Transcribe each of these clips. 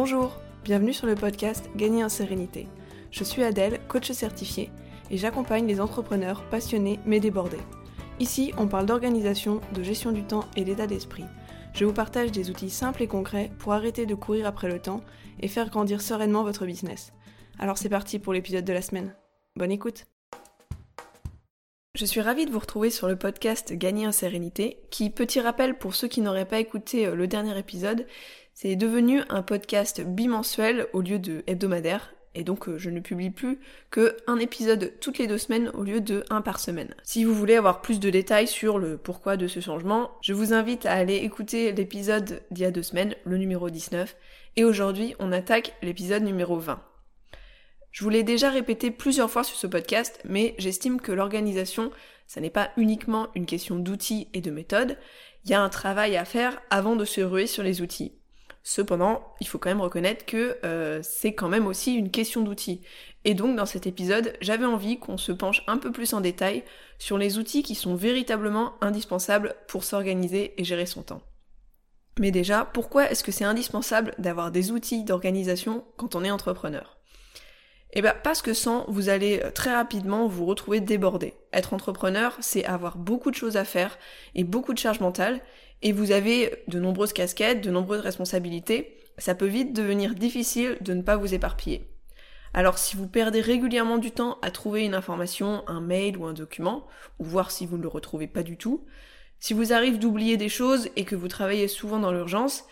Bonjour, bienvenue sur le podcast Gagner en sérénité. Je suis Adèle, coach certifié, et j'accompagne les entrepreneurs passionnés mais débordés. Ici, on parle d'organisation, de gestion du temps et d'état d'esprit. Je vous partage des outils simples et concrets pour arrêter de courir après le temps et faire grandir sereinement votre business. Alors c'est parti pour l'épisode de la semaine. Bonne écoute je suis ravie de vous retrouver sur le podcast Gagner en sérénité, qui, petit rappel pour ceux qui n'auraient pas écouté euh, le dernier épisode, c'est devenu un podcast bimensuel au lieu de hebdomadaire, et donc euh, je ne publie plus que un épisode toutes les deux semaines au lieu de un par semaine. Si vous voulez avoir plus de détails sur le pourquoi de ce changement, je vous invite à aller écouter l'épisode d'il y a deux semaines, le numéro 19, et aujourd'hui on attaque l'épisode numéro 20. Je vous l'ai déjà répété plusieurs fois sur ce podcast, mais j'estime que l'organisation, ça n'est pas uniquement une question d'outils et de méthodes, il y a un travail à faire avant de se ruer sur les outils. Cependant, il faut quand même reconnaître que euh, c'est quand même aussi une question d'outils. Et donc dans cet épisode, j'avais envie qu'on se penche un peu plus en détail sur les outils qui sont véritablement indispensables pour s'organiser et gérer son temps. Mais déjà, pourquoi est-ce que c'est indispensable d'avoir des outils d'organisation quand on est entrepreneur? Eh bien parce que sans, vous allez euh, très rapidement vous retrouver débordé. Être entrepreneur, c'est avoir beaucoup de choses à faire et beaucoup de charges mentales, et vous avez de nombreuses casquettes, de nombreuses responsabilités, ça peut vite devenir difficile de ne pas vous éparpiller. Alors si vous perdez régulièrement du temps à trouver une information, un mail ou un document, ou voir si vous ne le retrouvez pas du tout, si vous arrive d'oublier des choses et que vous travaillez souvent dans l'urgence,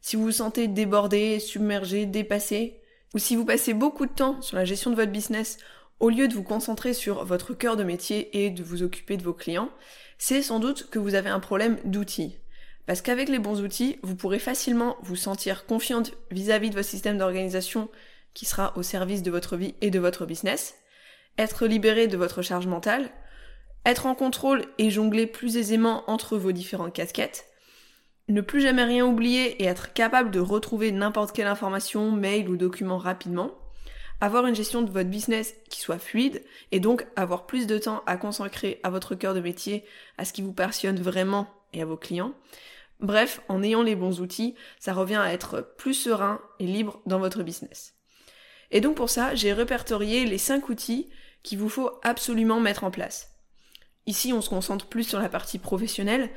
si vous vous sentez débordé, submergé, dépassé, ou si vous passez beaucoup de temps sur la gestion de votre business au lieu de vous concentrer sur votre cœur de métier et de vous occuper de vos clients, c'est sans doute que vous avez un problème d'outils. Parce qu'avec les bons outils, vous pourrez facilement vous sentir confiante vis-à-vis de votre système d'organisation qui sera au service de votre vie et de votre business, être libéré de votre charge mentale, être en contrôle et jongler plus aisément entre vos différentes casquettes, ne plus jamais rien oublier et être capable de retrouver n'importe quelle information, mail ou document rapidement, avoir une gestion de votre business qui soit fluide et donc avoir plus de temps à consacrer à votre cœur de métier, à ce qui vous passionne vraiment et à vos clients. Bref, en ayant les bons outils, ça revient à être plus serein et libre dans votre business. Et donc pour ça, j'ai répertorié les 5 outils qu'il vous faut absolument mettre en place. Ici, on se concentre plus sur la partie professionnelle,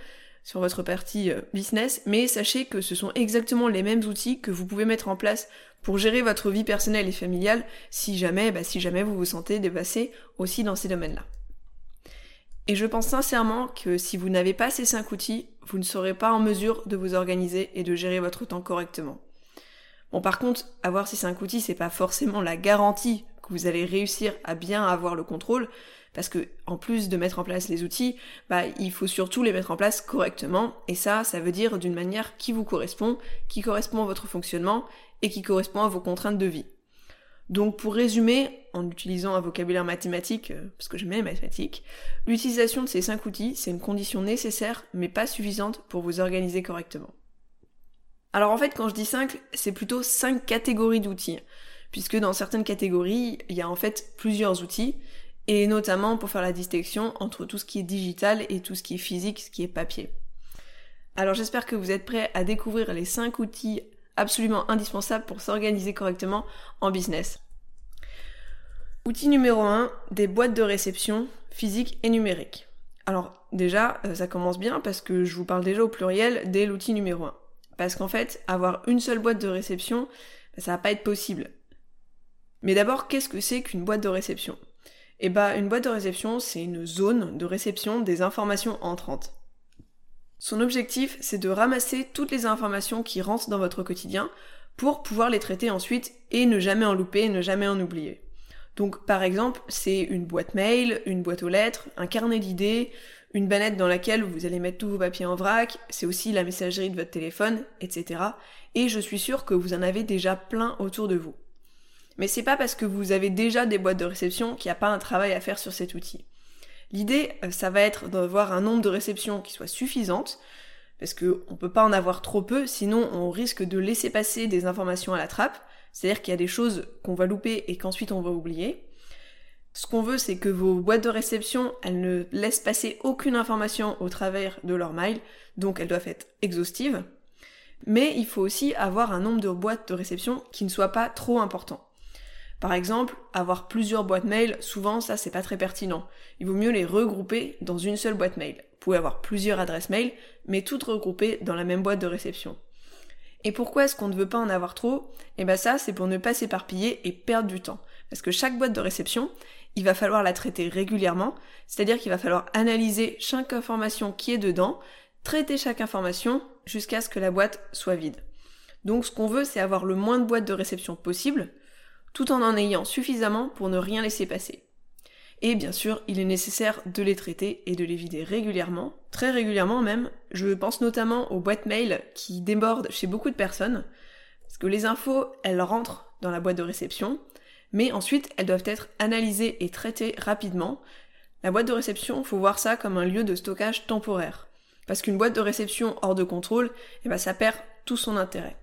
sur votre partie euh, business, mais sachez que ce sont exactement les mêmes outils que vous pouvez mettre en place pour gérer votre vie personnelle et familiale si jamais, bah, si jamais vous vous sentez dépassé aussi dans ces domaines-là. Et je pense sincèrement que si vous n'avez pas ces cinq outils, vous ne serez pas en mesure de vous organiser et de gérer votre temps correctement. Bon, par contre, avoir ces cinq outils, c'est pas forcément la garantie que vous allez réussir à bien avoir le contrôle, parce que en plus de mettre en place les outils, bah, il faut surtout les mettre en place correctement, et ça, ça veut dire d'une manière qui vous correspond, qui correspond à votre fonctionnement et qui correspond à vos contraintes de vie. Donc pour résumer, en utilisant un vocabulaire mathématique, euh, parce que j'aime les mathématiques, l'utilisation de ces cinq outils, c'est une condition nécessaire mais pas suffisante pour vous organiser correctement. Alors en fait, quand je dis 5, c'est plutôt cinq catégories d'outils, puisque dans certaines catégories, il y a en fait plusieurs outils, et notamment pour faire la distinction entre tout ce qui est digital et tout ce qui est physique, ce qui est papier. Alors j'espère que vous êtes prêts à découvrir les 5 outils absolument indispensables pour s'organiser correctement en business. Outil numéro 1, des boîtes de réception physiques et numériques. Alors déjà, euh, ça commence bien parce que je vous parle déjà au pluriel dès l'outil numéro 1. Parce qu'en fait, avoir une seule boîte de réception, ça va pas être possible. Mais d'abord, qu'est-ce que c'est qu'une boîte de réception? Eh bah, une boîte de réception, c'est une zone de réception des informations entrantes. Son objectif, c'est de ramasser toutes les informations qui rentrent dans votre quotidien pour pouvoir les traiter ensuite et ne jamais en louper, ne jamais en oublier. Donc par exemple, c'est une boîte mail, une boîte aux lettres, un carnet d'idées, une banette dans laquelle vous allez mettre tous vos papiers en vrac, c'est aussi la messagerie de votre téléphone, etc. Et je suis sûre que vous en avez déjà plein autour de vous. Mais c'est pas parce que vous avez déjà des boîtes de réception qu'il n'y a pas un travail à faire sur cet outil. L'idée, euh, ça va être d'avoir un nombre de réceptions qui soit suffisante, parce qu'on ne peut pas en avoir trop peu, sinon on risque de laisser passer des informations à la trappe, c'est-à-dire qu'il y a des choses qu'on va louper et qu'ensuite on va oublier. Ce qu'on veut, c'est que vos boîtes de réception, elles ne laissent passer aucune information au travers de leur mail, donc elles doivent être exhaustives. Mais il faut aussi avoir un nombre de boîtes de réception qui ne soit pas trop important. Par exemple, avoir plusieurs boîtes mail, souvent ça c'est pas très pertinent. Il vaut mieux les regrouper dans une seule boîte mail. Vous pouvez avoir plusieurs adresses mail, mais toutes regroupées dans la même boîte de réception. Et pourquoi est-ce qu'on ne veut pas en avoir trop? Eh bien ça, c'est pour ne pas s'éparpiller et perdre du temps. Parce que chaque boîte de réception, il va falloir la traiter régulièrement, c'est-à-dire qu'il va falloir analyser chaque information qui est dedans, traiter chaque information jusqu'à ce que la boîte soit vide. Donc ce qu'on veut, c'est avoir le moins de boîtes de réception possible, tout en en ayant suffisamment pour ne rien laisser passer. Et bien sûr, il est nécessaire de les traiter et de les vider régulièrement, très régulièrement même. Je pense notamment aux boîtes mail qui débordent chez beaucoup de personnes, parce que les infos, elles rentrent dans la boîte de réception, mais ensuite elles doivent être analysées et traitées rapidement. La boîte de réception, faut voir ça comme un lieu de stockage temporaire. Parce qu'une boîte de réception hors de contrôle, eh ben, ça perd tout son intérêt.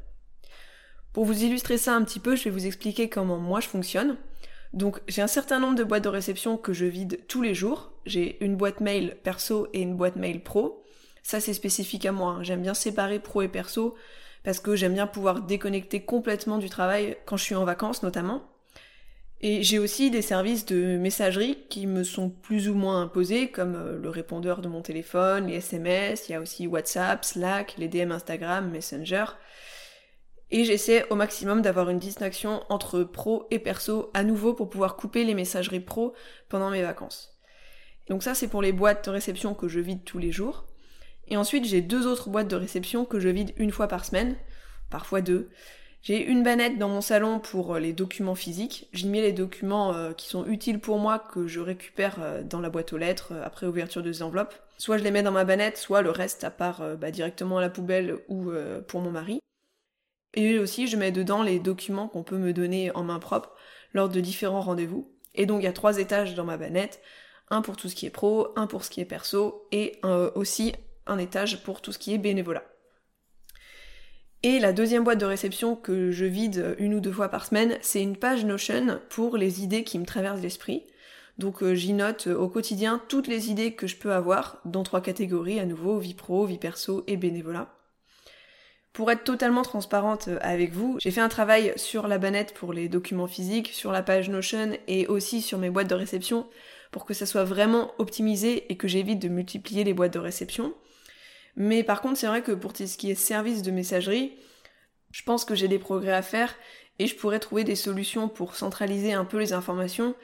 Pour vous illustrer ça un petit peu, je vais vous expliquer comment moi je fonctionne. Donc j'ai un certain nombre de boîtes de réception que je vide tous les jours. J'ai une boîte mail perso et une boîte mail pro. Ça c'est spécifique à moi. Hein. J'aime bien séparer pro et perso parce que j'aime bien pouvoir déconnecter complètement du travail quand je suis en vacances notamment. Et j'ai aussi des services de messagerie qui me sont plus ou moins imposés, comme euh, le répondeur de mon téléphone, les SMS, il y a aussi WhatsApp, Slack, les DM Instagram, Messenger. Et j'essaie au maximum d'avoir une distinction entre pro et perso à nouveau pour pouvoir couper les messageries pro pendant mes vacances. Donc ça c'est pour les boîtes de réception que je vide tous les jours. Et ensuite j'ai deux autres boîtes de réception que je vide une fois par semaine, parfois deux. J'ai une banette dans mon salon pour euh, les documents physiques. J'y mets les documents euh, qui sont utiles pour moi que je récupère euh, dans la boîte aux lettres après ouverture des enveloppes. Soit je les mets dans ma banette, soit le reste à part bah, directement à la poubelle ou pour mon mari. Et aussi je mets dedans les documents qu'on peut me donner en main propre lors de différents rendez-vous. Et donc il y a trois étages dans ma banette. Un pour tout ce qui est pro, un pour ce qui est perso et aussi un étage pour tout ce qui est bénévolat. Et la deuxième boîte de réception que je vide une ou deux fois par semaine, c'est une page Notion pour les idées qui me traversent l'esprit. Donc euh, j'y note au quotidien toutes les idées que je peux avoir, dans trois catégories à nouveau, vie pro, vie perso et bénévolat. Pour être totalement transparente avec vous, j'ai fait un travail sur la banette pour les documents physiques, sur la page Notion et aussi sur mes boîtes de réception pour que ça soit vraiment optimisé et que j'évite de multiplier les boîtes de réception. Mais par contre, c'est vrai que pour ce qui est service de messagerie, je pense que j'ai des progrès à faire et je pourrais trouver des solutions pour centraliser un peu les informations.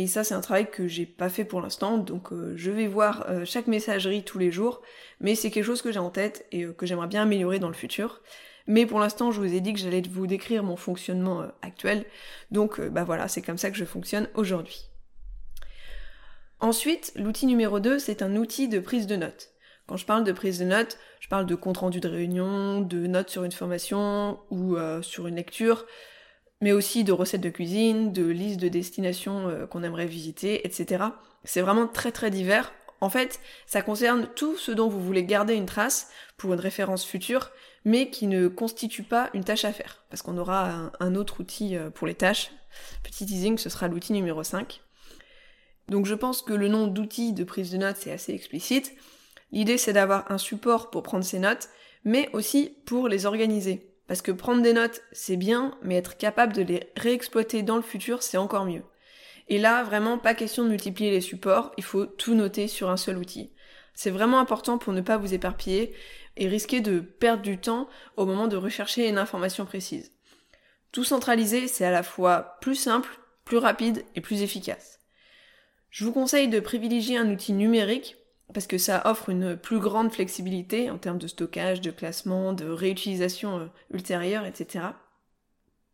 Et ça, c'est un travail que j'ai pas fait pour l'instant, donc euh, je vais voir euh, chaque messagerie tous les jours, mais c'est quelque chose que j'ai en tête et euh, que j'aimerais bien améliorer dans le futur. Mais pour l'instant, je vous ai dit que j'allais vous décrire mon fonctionnement actuel, donc bah voilà, c'est comme ça que je fonctionne aujourd'hui. Ensuite, l'outil numéro 2, c'est un outil de prise de notes. Quand je parle de prise de notes, je parle de compte rendu de réunion, de notes sur une formation ou sur une lecture, mais aussi de recettes de cuisine, de listes de destinations euh, qu'on aimerait visiter, etc. C'est vraiment très très divers. En fait, ça concerne tout ce dont vous voulez garder une trace pour une référence future, mais qui ne constitue pas une tâche à faire, parce qu'on aura un, autre outil euh, pour les tâches. Petit teasing, ce sera l'outil numéro 5. Donc je pense que le nom d'outil de prise de notes, c'est assez explicite. L'idée c'est d'avoir un support pour prendre ses notes, mais aussi pour les organiser. Parce que prendre des notes, c'est bien, mais être capable de les réexploiter dans le futur, c'est encore mieux. Et là, vraiment, pas question de multiplier les supports, il faut tout noter sur un seul outil. C'est vraiment important pour ne pas vous éparpiller et risquer de perdre du temps au moment de rechercher une information précise. Tout centraliser, c'est à la fois plus simple, plus rapide et plus efficace. Je vous conseille de privilégier un outil numérique parce que ça offre une plus grande flexibilité en termes de stockage, de classement, de réutilisation euh, ultérieure, etc.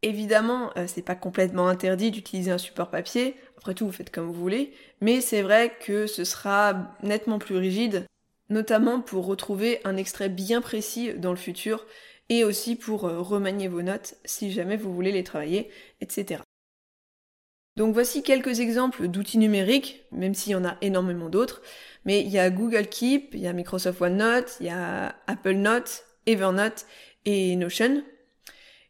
Évidemment, euh, c'est pas complètement interdit d'utiliser un support papier, après tout vous faites comme vous voulez, mais c'est vrai que ce sera nettement plus rigide, notamment pour retrouver un extrait bien précis dans le futur, et aussi pour euh, remanier vos notes si jamais vous voulez les travailler, etc. Donc voici quelques exemples d'outils numériques, même s'il y en a énormément d'autres. Mais il y a Google Keep, il y a Microsoft OneNote, il y a Apple Note, Evernote et Notion.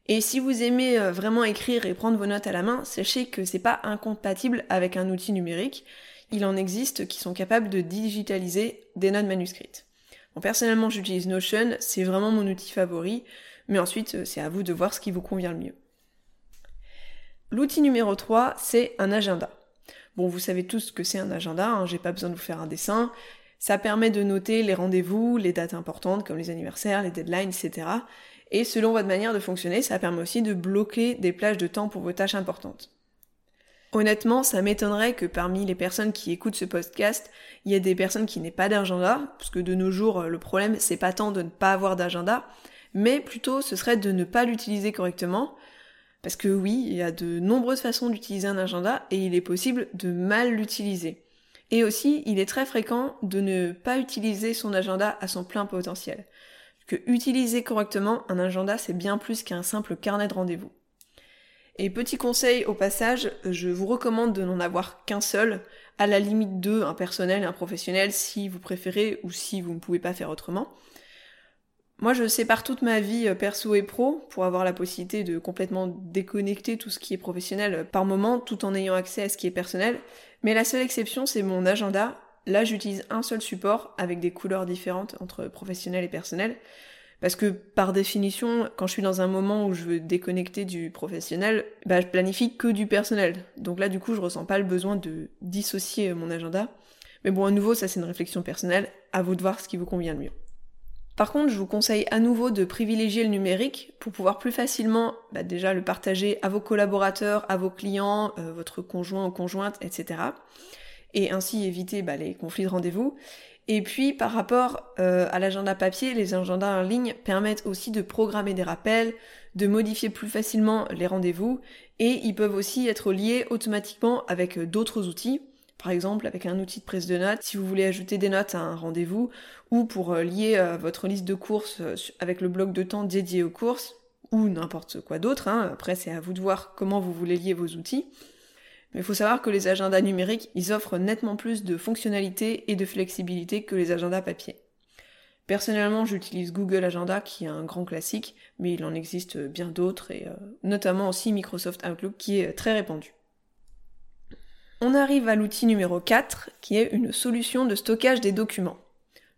Et si vous aimez euh, vraiment écrire et prendre vos notes à la main, sachez que c'est pas incompatible avec un outil numérique. Il en existe qui sont capables de digitaliser des notes manuscrites. Bon, personnellement, j'utilise Notion, c'est vraiment mon outil favori, mais ensuite, c'est à vous de voir ce qui vous convient le mieux. L'outil numéro 3, c'est un agenda. Bon, vous savez tous ce que c'est un agenda, hein, j'ai pas besoin de vous faire un dessin. Ça permet de noter les rendez-vous, les dates importantes comme les anniversaires, les deadlines, etc. Et selon votre manière de fonctionner, ça permet aussi de bloquer des plages de temps pour vos tâches importantes. Honnêtement, ça m'étonnerait que parmi les personnes qui écoutent ce podcast, il y ait des personnes qui n'aient pas d'agenda, parce que de nos jours, le problème, c'est pas tant de ne pas avoir d'agenda, mais plutôt ce serait de ne pas l'utiliser correctement, parce que oui, il y a de nombreuses façons d'utiliser un agenda et il est possible de mal l'utiliser. Et aussi, il est très fréquent de ne pas utiliser son agenda à son plein potentiel. Que utiliser correctement un agenda, c'est bien plus qu'un simple carnet de rendez-vous. Et petit conseil au passage, je vous recommande de n'en avoir qu'un seul, à la limite deux, un personnel un professionnel si vous préférez ou si vous ne pouvez pas faire autrement. Moi, je sépare toute ma vie euh, perso et pro pour avoir la possibilité de complètement déconnecter tout ce qui est professionnel euh, par moment tout en ayant accès à ce qui est personnel. Mais la seule exception, c'est mon agenda. Là, j'utilise un seul support avec des couleurs différentes entre professionnel et personnel. Parce que par définition, quand je suis dans un moment où je veux déconnecter du professionnel, bah, je planifie que du personnel. Donc là, du coup, je ressens pas le besoin de dissocier mon agenda. Mais bon, à nouveau, ça c'est une réflexion personnelle. À vous de voir ce qui vous convient le mieux. Par contre, je vous conseille à nouveau de privilégier le numérique pour pouvoir plus facilement bah, déjà le partager à vos collaborateurs, à vos clients, euh, votre conjoint ou conjointe, etc. Et ainsi éviter bah, les conflits de rendez-vous. Et puis par rapport euh, à l'agenda papier, les agendas en ligne permettent aussi de programmer des rappels, de modifier plus facilement les rendez-vous, et ils peuvent aussi être liés automatiquement avec euh, d'autres outils par exemple avec un outil de prise de notes, si vous voulez ajouter des notes à un rendez-vous, ou pour euh, lier euh, votre liste de courses euh, avec le bloc de temps dédié aux courses, ou n'importe quoi d'autre, hein. après c'est à vous de voir comment vous voulez lier vos outils. Mais il faut savoir que les agendas numériques, ils offrent nettement plus de fonctionnalités et de flexibilité que les agendas papier. Personnellement, j'utilise Google Agenda qui est un grand classique, mais il en existe bien d'autres, et notamment aussi Microsoft Outlook qui est très répandu. On arrive à l'outil numéro 4 qui est une solution de stockage des documents.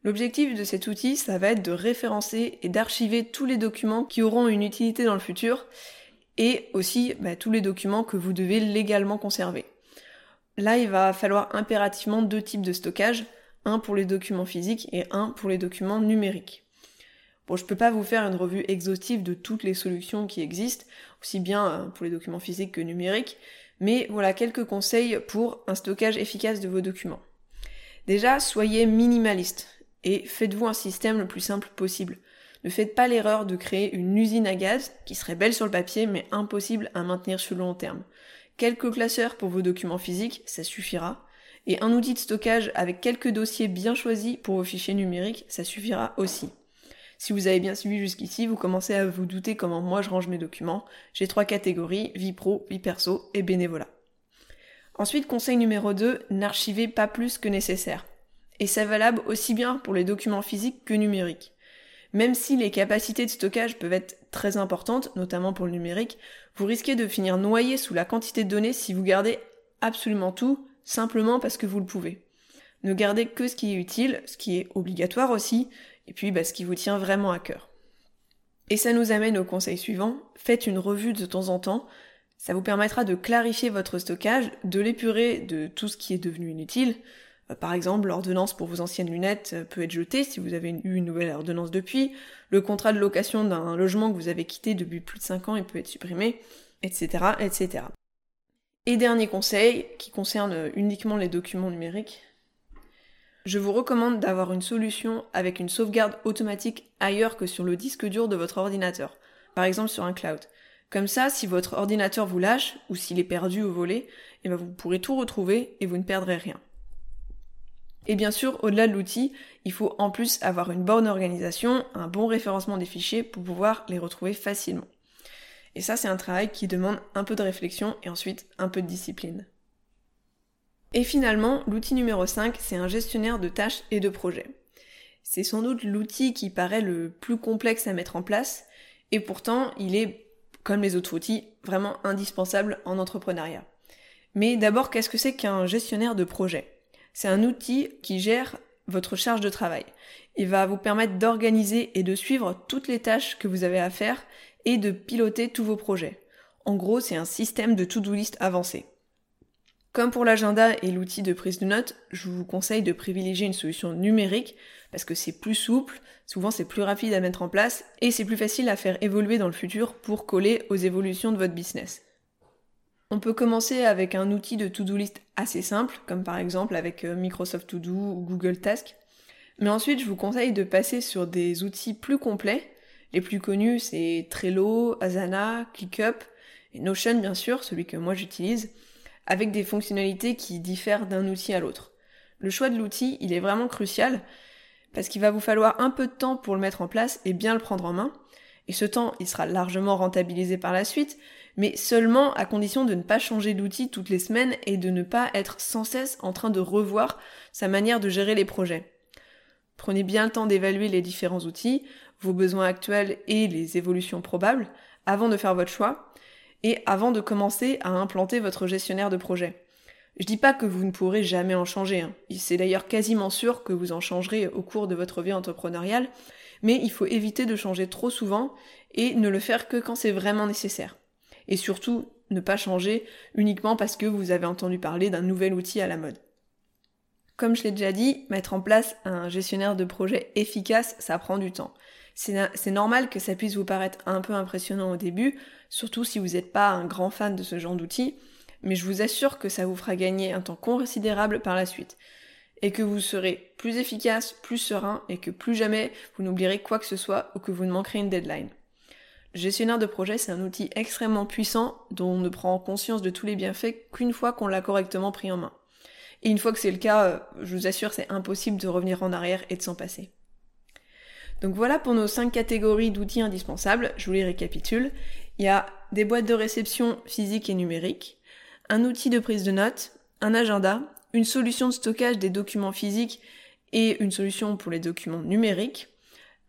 L'objectif de cet outil, ça va être de référencer et d'archiver tous les documents qui auront une utilité dans le futur et aussi bah, tous les documents que vous devez légalement conserver. Là, il va falloir impérativement deux types de stockage, un pour les documents physiques et un pour les documents numériques. Bon, je peux pas vous faire une revue exhaustive de toutes les solutions qui existent, aussi bien euh, pour les documents physiques que numériques, mais voilà quelques conseils pour un stockage efficace de vos documents. Déjà, soyez minimaliste et faites-vous un système le plus simple possible. Ne faites pas l'erreur de créer une usine à gaz qui serait belle sur le papier mais impossible à maintenir sur le long terme. Quelques classeurs pour vos documents physiques, ça suffira. Et un outil de stockage avec quelques dossiers bien choisis pour vos fichiers numériques, ça suffira aussi. Si vous avez bien suivi jusqu'ici, vous commencez à vous douter comment moi je range mes documents. J'ai trois catégories, vie pro, vie perso et bénévolat. Ensuite, conseil numéro 2, n'archivez pas plus que nécessaire. Et c'est valable aussi bien pour les documents physiques que numériques. Même si les capacités de stockage peuvent être très importantes, notamment pour le numérique, vous risquez de finir noyé sous la quantité de données si vous gardez absolument tout, simplement parce que vous le pouvez. Ne gardez que ce qui est utile, ce qui est obligatoire aussi, et puis bah, ce qui vous tient vraiment à cœur. Et ça nous amène au conseil suivant, faites une revue de temps en temps, ça vous permettra de clarifier votre stockage, de l'épurer de tout ce qui est devenu inutile. Euh, par exemple, l'ordonnance pour vos anciennes lunettes euh, peut être jetée si vous avez eu une nouvelle ordonnance depuis, le contrat de location d'un logement que vous avez quitté depuis plus de 5 ans peut être supprimé, etc., etc. Et dernier conseil, qui concerne uniquement les documents numériques, je vous recommande d'avoir une solution avec une sauvegarde automatique ailleurs que sur le disque dur de votre ordinateur, par exemple sur un cloud. Comme ça, si votre ordinateur vous lâche, ou s'il est perdu ou volé, eh ben, vous pourrez tout retrouver et vous ne perdrez rien. Et bien sûr, au-delà de l'outil, il faut en plus avoir une bonne organisation, un bon référencement des fichiers pour pouvoir les retrouver facilement. Et ça, c'est un travail qui demande un peu de réflexion et ensuite un peu de discipline. Et finalement, l'outil numéro 5, c'est un gestionnaire de tâches et de projets. C'est sans doute l'outil qui paraît le plus complexe à mettre en place, et pourtant il est, comme les autres outils, vraiment indispensable en entrepreneuriat. Mais d'abord, qu'est-ce que c'est qu'un gestionnaire de projet? C'est un outil qui gère votre charge de travail. Il va vous permettre d'organiser et de suivre toutes les tâches que vous avez à faire et de piloter tous vos projets. En gros, c'est un système de to-do list avancé. Comme pour l'agenda et l'outil de prise de notes, je vous conseille de privilégier une solution numérique parce que c'est plus souple, souvent c'est plus rapide à mettre en place et c'est plus facile à faire évoluer dans le futur pour coller aux évolutions de votre business. On peut commencer avec un outil de to-do list assez simple, comme par exemple avec euh, Microsoft To Do ou Google Task. Mais ensuite, je vous conseille de passer sur des outils plus complets. Les plus connus, c'est Trello, Asana, ClickUp et Notion, bien sûr, celui que moi j'utilise, avec des fonctionnalités qui diffèrent d'un outil à l'autre. Le choix de l'outil, il est vraiment crucial parce qu'il va vous falloir un peu de temps pour le mettre en place et bien le prendre en main. Et ce temps, il sera largement rentabilisé par la suite, mais seulement à condition de ne pas changer d'outil toutes les semaines et de ne pas être sans cesse en train de revoir sa manière de gérer les projets. Prenez bien le temps d'évaluer les différents outils, vos besoins actuels et les évolutions probables avant de faire votre choix et avant de commencer à implanter votre gestionnaire de projet. Je dis pas que vous ne pourrez jamais en changer, hein. c'est d'ailleurs quasiment sûr que vous en changerez au cours de votre vie entrepreneuriale, mais il faut éviter de changer trop souvent et ne le faire que quand c'est vraiment nécessaire et surtout ne pas changer uniquement parce que vous avez entendu parler d'un nouvel outil à la mode. Comme je l'ai déjà dit, mettre en place un gestionnaire de projet efficace, ça prend du temps. C'est normal que ça puisse vous paraître un peu impressionnant au début, surtout si vous n'êtes pas un grand fan de ce genre d'outil, mais je vous assure que ça vous fera gagner un temps considérable par la suite, et que vous serez plus efficace, plus serein, et que plus jamais vous n'oublierez quoi que ce soit ou que vous ne manquerez une deadline. Le gestionnaire de projet, c'est un outil extrêmement puissant dont on ne prend conscience de tous les bienfaits qu'une fois qu'on l'a correctement pris en main. Et une fois que c'est le cas, euh, je vous assure, c'est impossible de revenir en arrière et de s'en passer. Donc voilà pour nos cinq catégories d'outils indispensables, je vous les récapitule. Il y a des boîtes de réception physiques et numériques, un outil de prise de notes, un agenda, une solution de stockage des documents physiques et une solution pour les documents numériques,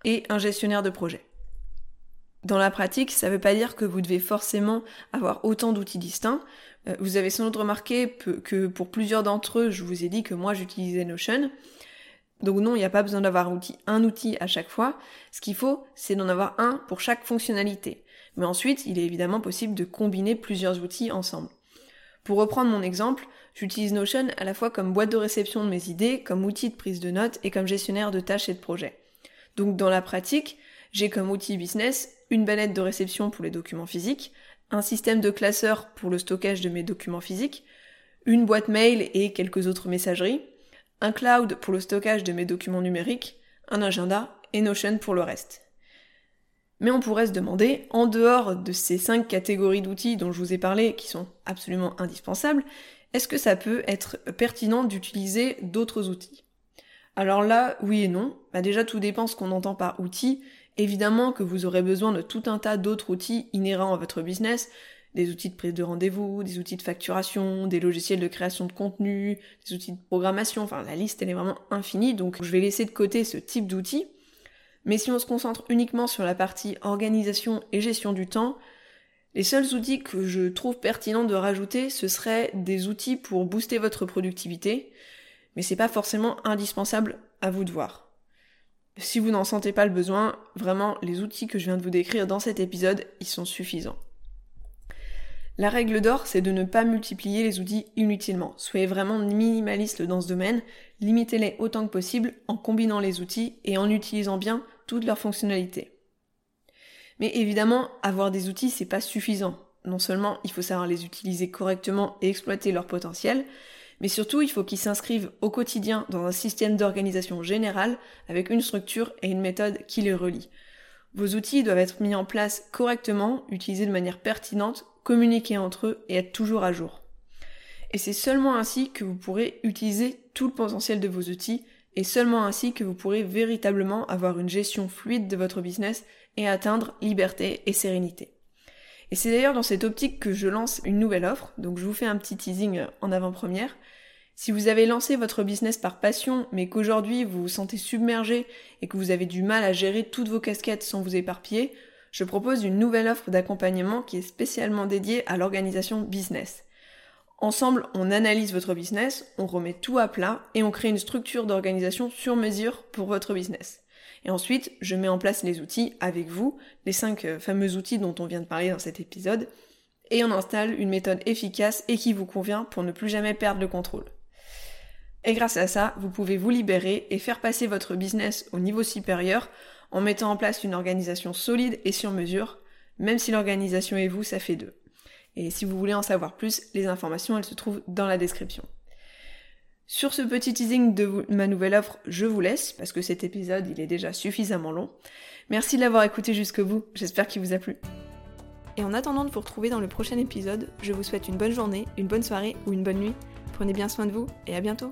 et un gestionnaire de projet. Dans la pratique, ça ne veut pas dire que vous devez forcément avoir autant d'outils distincts. Euh, vous avez sans doute remarqué que pour plusieurs d'entre eux, je vous ai dit que moi j'utilisais Notion. Donc non, il n'y a pas besoin d'avoir un outil à chaque fois. Ce qu'il faut, c'est d'en avoir un pour chaque fonctionnalité. Mais ensuite, il est évidemment possible de combiner plusieurs outils ensemble. Pour reprendre mon exemple, j'utilise Notion à la fois comme boîte de réception de mes idées, comme outil de prise de notes et comme gestionnaire de tâches et de projets. Donc dans la pratique, j'ai comme outil business une banette de réception pour les documents physiques, un système de classeur pour le stockage de mes documents physiques, une boîte mail et quelques autres messageries, un cloud pour le stockage de mes documents numériques, un agenda et Notion pour le reste. Mais on pourrait se demander, en dehors de ces cinq catégories d'outils dont je vous ai parlé, qui sont absolument indispensables, est-ce que ça peut être pertinent d'utiliser d'autres outils? Alors là, oui et non. Bah déjà, tout dépend ce qu'on entend par outil Évidemment que vous aurez besoin de tout un tas d'autres outils inhérents à votre business, des outils de prise de rendez-vous, des outils de facturation, des logiciels de création de contenu, des outils de programmation, enfin la liste elle est vraiment infinie, donc je vais laisser de côté ce type d'outils. Mais si on se concentre uniquement sur la partie organisation et gestion du temps, les seuls outils que je trouve pertinent de rajouter, ce seraient des outils pour booster votre productivité, mais c'est pas forcément indispensable à vous de voir. Si vous n'en sentez pas le besoin, vraiment, les outils que je viens de vous décrire dans cet épisode, ils sont suffisants. La règle d'or, c'est de ne pas multiplier les outils inutilement. Soyez vraiment minimaliste dans ce domaine, limitez-les autant que possible en combinant les outils et en utilisant bien toutes leurs fonctionnalités. Mais évidemment, avoir des outils, c'est pas suffisant. Non seulement il faut savoir les utiliser correctement et exploiter leur potentiel, mais surtout il faut qu'ils s'inscrivent au quotidien dans un système d'organisation général avec une structure et une méthode qui les relie. Vos outils doivent être mis en place correctement, utilisés de manière pertinente, communiquer entre eux et être toujours à jour. Et c'est seulement ainsi que vous pourrez utiliser tout le potentiel de vos outils et seulement ainsi que vous pourrez véritablement avoir une gestion fluide de votre business et atteindre liberté et sérénité. Et c'est d'ailleurs dans cette optique que je lance une nouvelle offre, donc je vous fais un petit teasing en avant-première. Si vous avez lancé votre business par passion, mais qu'aujourd'hui vous vous sentez submergé et que vous avez du mal à gérer toutes vos casquettes sans vous éparpiller, je propose une nouvelle offre d'accompagnement qui est spécialement dédiée à l'organisation business. Ensemble, on analyse votre business, on remet tout à plat et on crée une structure d'organisation sur mesure pour votre business. Et ensuite, je mets en place les outils avec vous, les cinq euh, fameux outils dont on vient de parler dans cet épisode, et on installe une méthode efficace et qui vous convient pour ne plus jamais perdre le contrôle. Et grâce à ça, vous pouvez vous libérer et faire passer votre business au niveau supérieur en mettant en place une organisation solide et sur mesure, même si l'organisation et vous, ça fait deux. Et si vous voulez en savoir plus, les informations, elles se trouvent dans la description. Sur ce petit teasing de ma nouvelle offre, je vous laisse, parce que cet épisode, il est déjà suffisamment long. Merci de l'avoir écouté jusqu'au bout, j'espère qu'il vous a plu. Et en attendant de vous retrouver dans le prochain épisode, je vous souhaite une bonne journée, une bonne soirée ou une bonne nuit. Prenez bien soin de vous et à bientôt